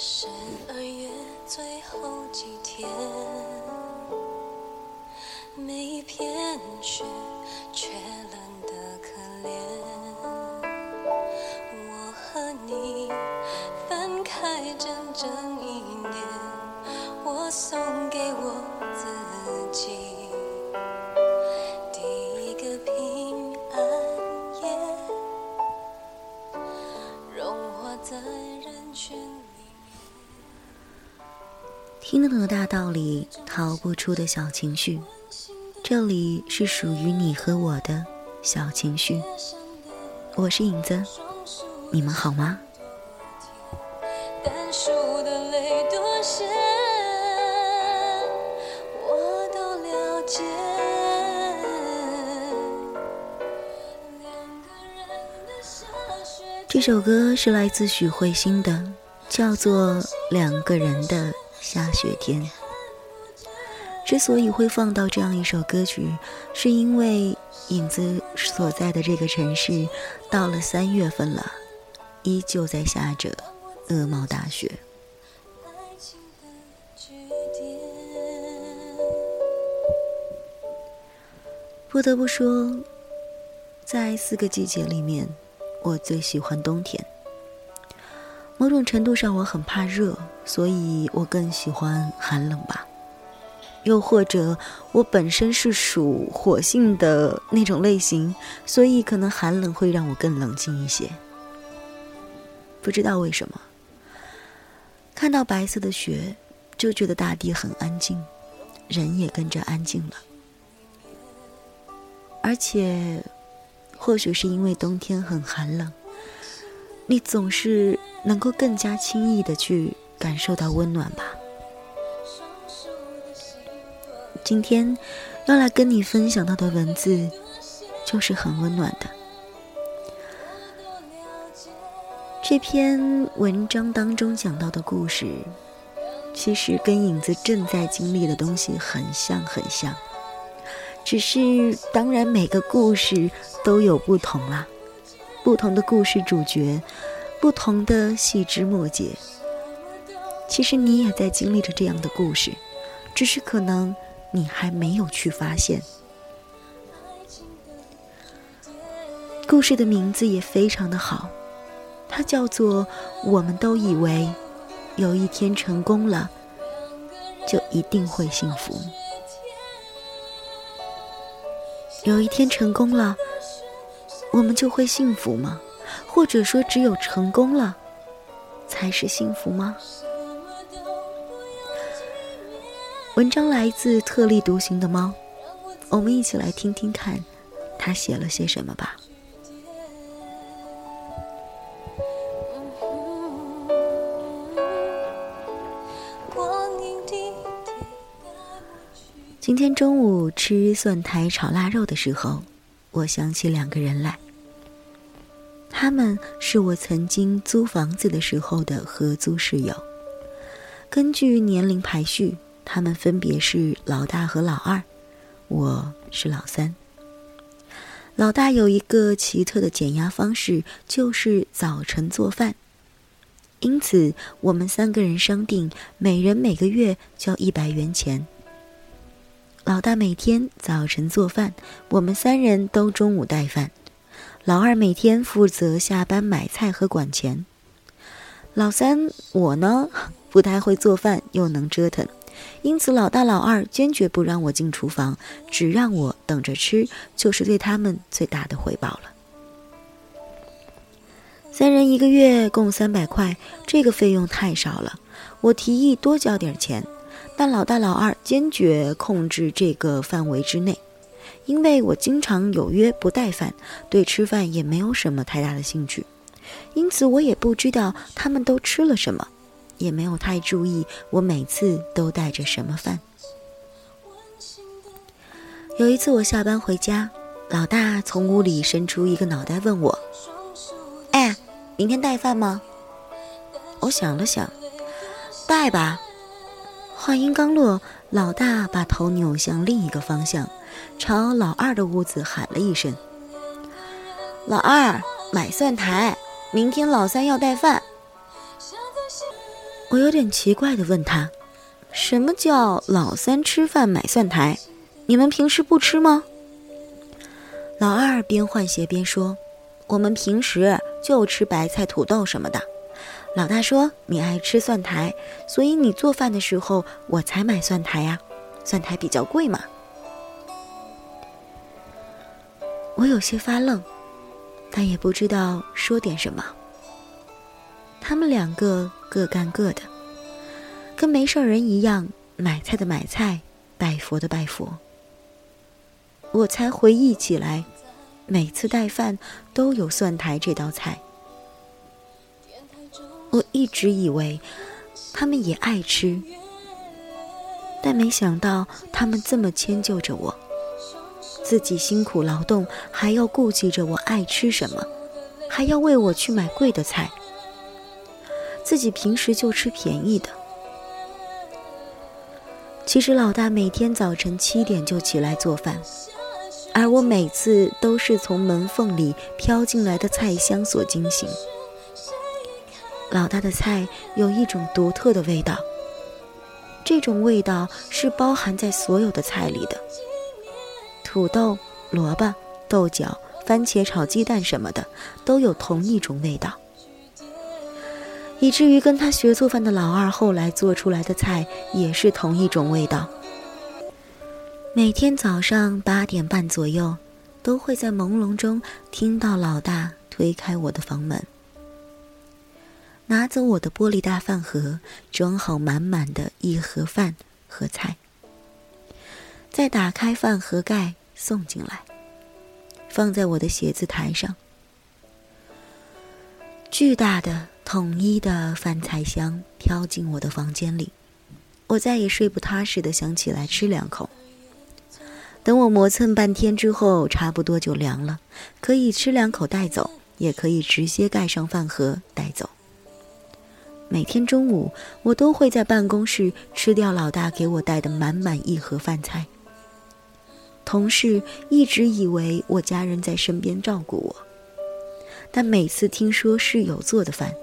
十二月最后几天，每一片雪听得懂的大道理，逃不出的小情绪。这里是属于你和我的小情绪。我是影子，你们好吗？单数的泪多咸，我都了解。两个人的下雪这首歌是来自许慧欣的，叫做《两个人的下雪天》。之所以会放到这样一首歌曲，是因为影子所在的这个城市，到了三月份了，依旧在下着鹅毛大雪。不得不说，在四个季节里面，我最喜欢冬天。某种程度上，我很怕热，所以我更喜欢寒冷吧。又或者，我本身是属火性的那种类型，所以可能寒冷会让我更冷静一些。不知道为什么，看到白色的雪，就觉得大地很安静，人也跟着安静了。而且，或许是因为冬天很寒冷，你总是能够更加轻易的去感受到温暖吧。今天要来跟你分享到的文字，就是很温暖的。这篇文章当中讲到的故事，其实跟影子正在经历的东西很像很像。只是，当然每个故事都有不同啦，不同的故事主角，不同的细枝末节。其实你也在经历着这样的故事，只是可能你还没有去发现。故事的名字也非常的好，它叫做“我们都以为有一天成功了，就一定会幸福”。有一天成功了，我们就会幸福吗？或者说，只有成功了，才是幸福吗？文章来自特立独行的猫，我们一起来听听看，他写了些什么吧。今天中午吃蒜苔炒腊肉的时候，我想起两个人来。他们是我曾经租房子的时候的合租室友。根据年龄排序，他们分别是老大和老二，我是老三。老大有一个奇特的减压方式，就是早晨做饭。因此，我们三个人商定，每人每个月交一百元钱。老大每天早晨做饭，我们三人都中午带饭。老二每天负责下班买菜和管钱。老三我呢，不太会做饭，又能折腾，因此老大老二坚决不让我进厨房，只让我等着吃，就是对他们最大的回报了。三人一个月共三百块，这个费用太少了。我提议多交点钱，但老大老二坚决控制这个范围之内。因为我经常有约不带饭，对吃饭也没有什么太大的兴趣，因此我也不知道他们都吃了什么，也没有太注意我每次都带着什么饭。有一次我下班回家，老大从屋里伸出一个脑袋问我：“哎，明天带饭吗？”我想了想，带吧。话音刚落，老大把头扭向另一个方向，朝老二的屋子喊了一声：“老二，买蒜苔，明天老三要带饭。”我有点奇怪的问他：“什么叫老三吃饭买蒜苔？你们平时不吃吗？”老二边换鞋边说：“我们平时就吃白菜、土豆什么的。”老大说：“你爱吃蒜苔，所以你做饭的时候我才买蒜苔呀，蒜苔比较贵嘛。”我有些发愣，但也不知道说点什么。他们两个各干各的，跟没事人一样，买菜的买菜，拜佛的拜佛。我才回忆起来，每次带饭都有蒜苔这道菜。我一直以为他们也爱吃，但没想到他们这么迁就着我。自己辛苦劳动，还要顾及着我爱吃什么，还要为我去买贵的菜。自己平时就吃便宜的。其实老大每天早晨七点就起来做饭，而我每次都是从门缝里飘进来的菜香所惊醒。老大的菜有一种独特的味道，这种味道是包含在所有的菜里的。土豆、萝卜、豆角、番茄炒鸡蛋什么的，都有同一种味道，以至于跟他学做饭的老二后来做出来的菜也是同一种味道。每天早上八点半左右，都会在朦胧中听到老大推开我的房门，拿走我的玻璃大饭盒，装好满满的一盒饭和菜。再打开饭盒盖送进来，放在我的写字台上。巨大的统一的饭菜香飘进我的房间里，我再也睡不踏实的想起来吃两口。等我磨蹭半天之后，差不多就凉了，可以吃两口带走，也可以直接盖上饭盒带走。每天中午，我都会在办公室吃掉老大给我带的满满一盒饭菜。同事一直以为我家人在身边照顾我，但每次听说室友做的饭，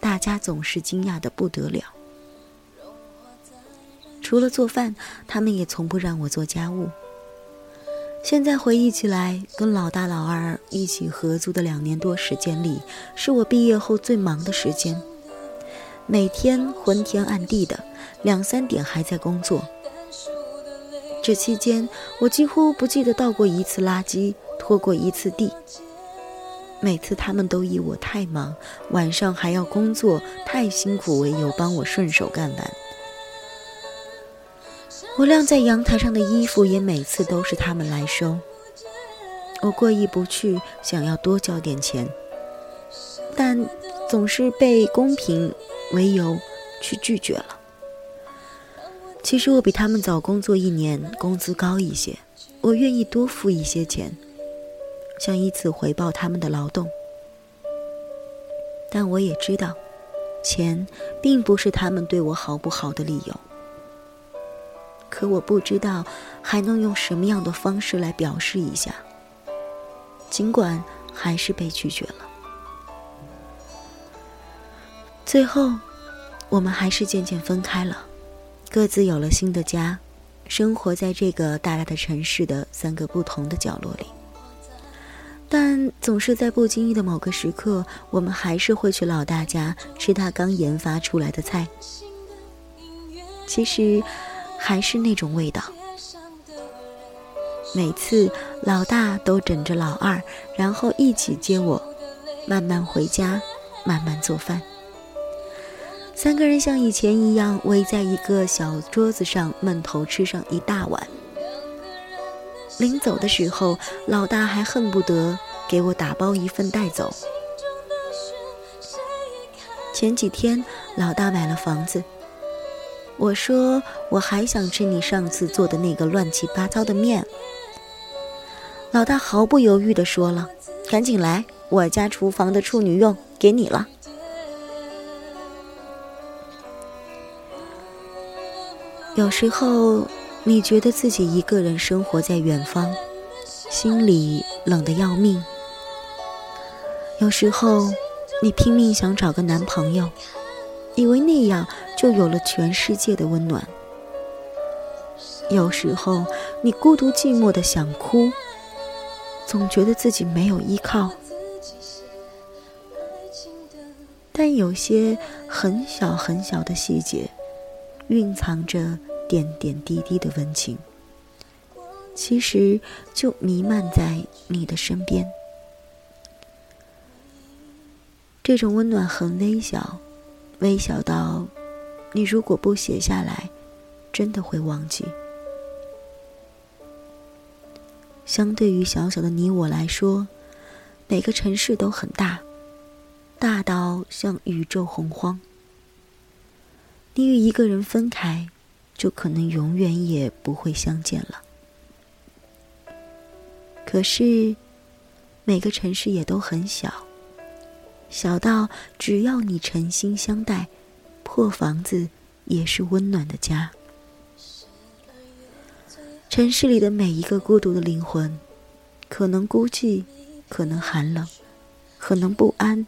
大家总是惊讶的不得了。除了做饭，他们也从不让我做家务。现在回忆起来，跟老大老二一起合租的两年多时间里，是我毕业后最忙的时间，每天昏天暗地的，两三点还在工作。这期间，我几乎不记得倒过一次垃圾，拖过一次地。每次他们都以我太忙，晚上还要工作，太辛苦为由，帮我顺手干完。我晾在阳台上的衣服，也每次都是他们来收。我过意不去，想要多交点钱，但总是被公平为由去拒绝了。其实我比他们早工作一年，工资高一些，我愿意多付一些钱，想以此回报他们的劳动。但我也知道，钱并不是他们对我好不好的理由。可我不知道还能用什么样的方式来表示一下，尽管还是被拒绝了。最后，我们还是渐渐分开了。各自有了新的家，生活在这个大大的城市的三个不同的角落里。但总是在不经意的某个时刻，我们还是会去老大家吃他刚研发出来的菜。其实，还是那种味道。每次老大都枕着老二，然后一起接我，慢慢回家，慢慢做饭。三个人像以前一样围在一个小桌子上，闷头吃上一大碗。临走的时候，老大还恨不得给我打包一份带走。前几天，老大买了房子，我说我还想吃你上次做的那个乱七八糟的面。老大毫不犹豫地说了：“赶紧来，我家厨房的处女用给你了。”有时候，你觉得自己一个人生活在远方，心里冷得要命。有时候，你拼命想找个男朋友，以为那样就有了全世界的温暖。有时候你孤独寂寞的想哭，总觉得自己没有依靠。但有些很小很小的细节，蕴藏着点点滴滴的温情，其实就弥漫在你的身边。这种温暖很微小，微小到你如果不写下来，真的会忘记。相对于小小的你我来说，每个城市都很大。大到像宇宙洪荒，你与一个人分开，就可能永远也不会相见了。可是，每个城市也都很小，小到只要你诚心相待，破房子也是温暖的家。城市里的每一个孤独的灵魂，可能孤寂，可能寒冷，可能不安。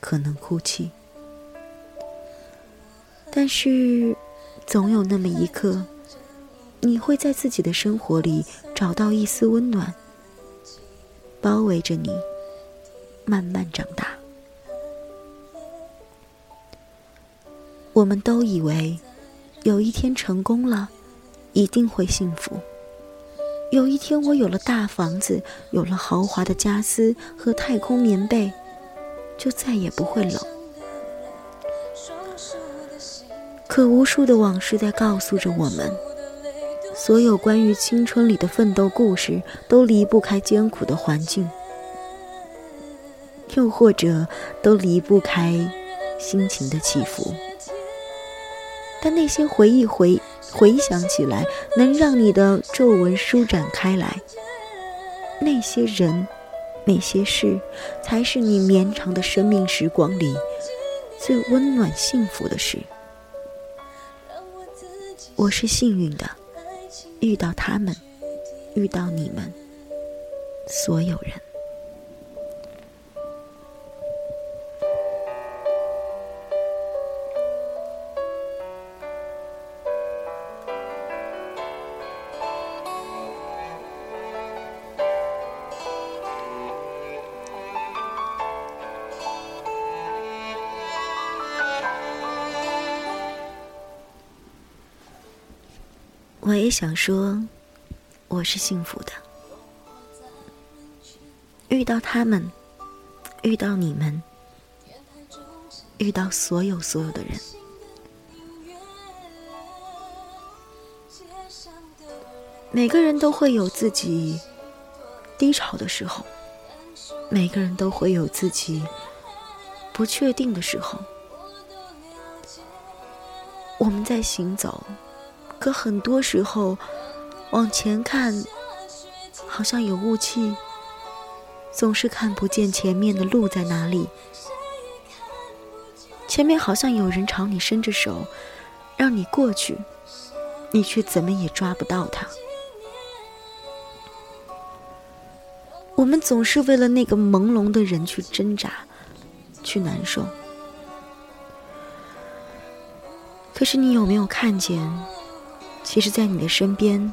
可能哭泣，但是总有那么一刻，你会在自己的生活里找到一丝温暖，包围着你，慢慢长大。我们都以为有一天成功了，一定会幸福；有一天我有了大房子，有了豪华的家私和太空棉被。就再也不会冷。可无数的往事在告诉着我们，所有关于青春里的奋斗故事都离不开艰苦的环境，又或者都离不开心情的起伏。但那些回忆回回想起来，能让你的皱纹舒展开来。那些人。那些事，才是你绵长的生命时光里最温暖幸福的事。我是幸运的，遇到他们，遇到你们，所有人。也想说，我是幸福的。遇到他们，遇到你们，遇到所有所有的人。每个人都会有自己低潮的时候，每个人都会有自己不确定的时候。我们在行走。可很多时候，往前看，好像有雾气，总是看不见前面的路在哪里。前面好像有人朝你伸着手，让你过去，你却怎么也抓不到他。我们总是为了那个朦胧的人去挣扎，去难受。可是你有没有看见？其实，在你的身边，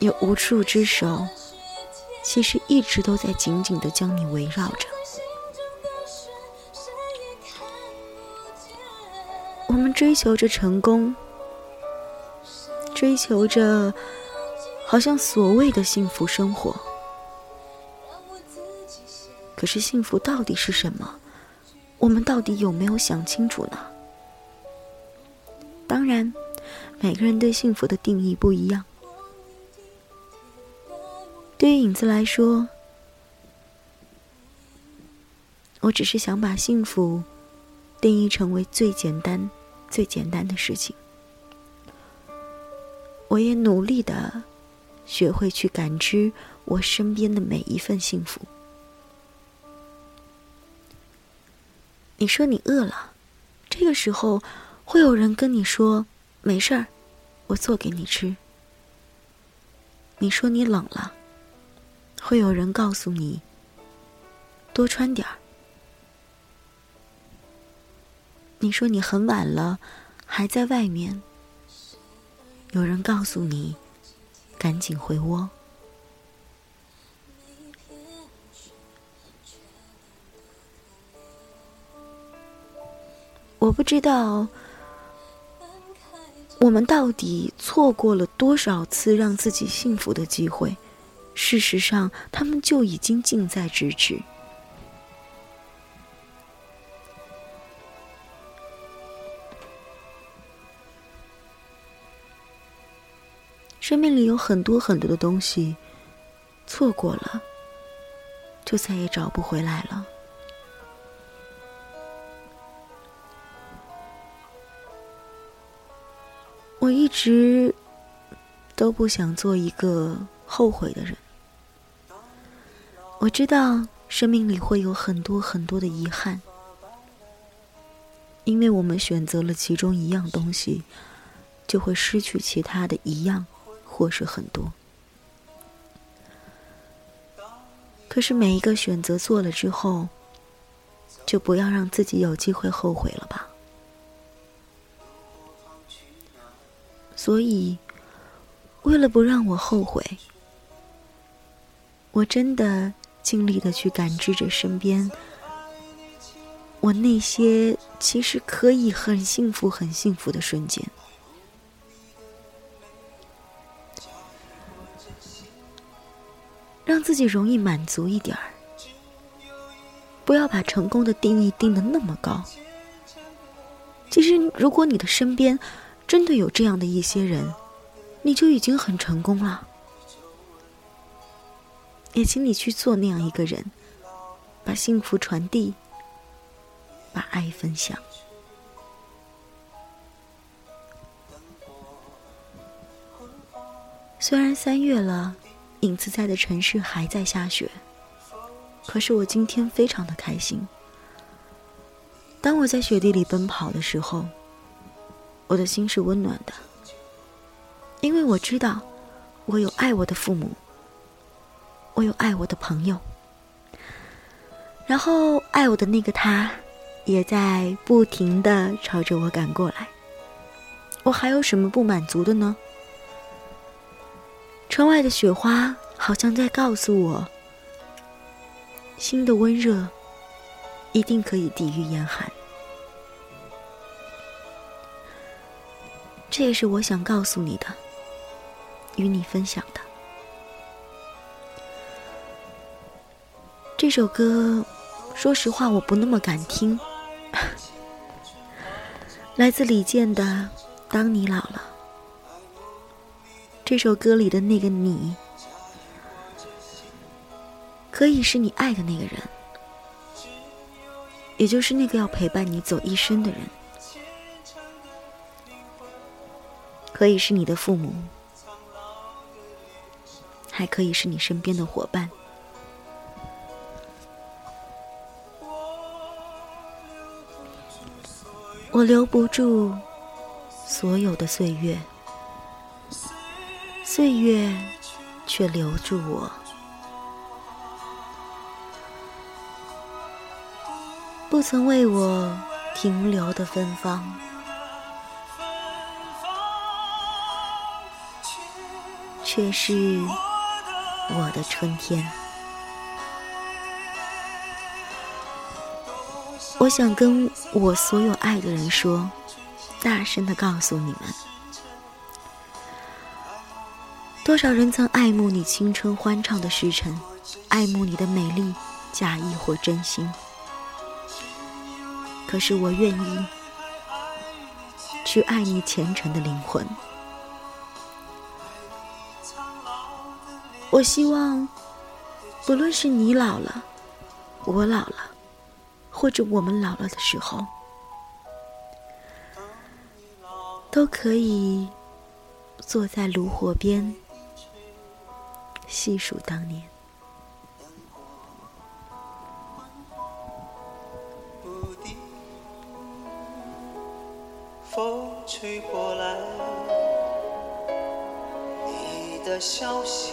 有无数只手，其实一直都在紧紧的将你围绕着。我们追求着成功，追求着好像所谓的幸福生活。可是，幸福到底是什么？我们到底有没有想清楚呢？当然。每个人对幸福的定义不一样。对于影子来说，我只是想把幸福定义成为最简单、最简单的事情。我也努力的学会去感知我身边的每一份幸福。你说你饿了，这个时候会有人跟你说。没事儿，我做给你吃。你说你冷了，会有人告诉你多穿点儿。你说你很晚了，还在外面。有人告诉你，赶紧回窝。我不知道，我们到底错过了多少次让自己幸福的机会。事实上，他们就已经近在咫尺。生命里有很多很多的东西，错过了，就再也找不回来了。我一直都不想做一个后悔的人。我知道生命里会有很多很多的遗憾，因为我们选择了其中一样东西，就会失去其他的一样。或是很多，可是每一个选择做了之后，就不要让自己有机会后悔了吧。所以，为了不让我后悔，我真的尽力的去感知着身边我那些其实可以很幸福、很幸福的瞬间。让自己容易满足一点儿，不要把成功的定义定的那么高。其实，如果你的身边真的有这样的一些人，你就已经很成功了。也请你去做那样一个人，把幸福传递，把爱分享。虽然三月了。影子在的城市还在下雪，可是我今天非常的开心。当我在雪地里奔跑的时候，我的心是温暖的，因为我知道我有爱我的父母，我有爱我的朋友，然后爱我的那个他，也在不停的朝着我赶过来。我还有什么不满足的呢？窗外的雪花好像在告诉我：心的温热一定可以抵御严寒。这也是我想告诉你的，与你分享的。这首歌，说实话我不那么敢听，来自李健的《当你老了》。这首歌里的那个你，可以是你爱的那个人，也就是那个要陪伴你走一生的人，可以是你的父母，还可以是你身边的伙伴。我留不住所有的岁月。岁月却留住我，不曾为我停留的芬芳，却是我的春天。我想跟我所有爱的人说，大声的告诉你们。多少人曾爱慕你青春欢畅的时辰，爱慕你的美丽，假意或真心。可是我愿意去爱你虔诚的灵魂。我希望，不论是你老了，我老了，或者我们老了的时候，都可以坐在炉火边。细数当年，风吹过来，你的消息，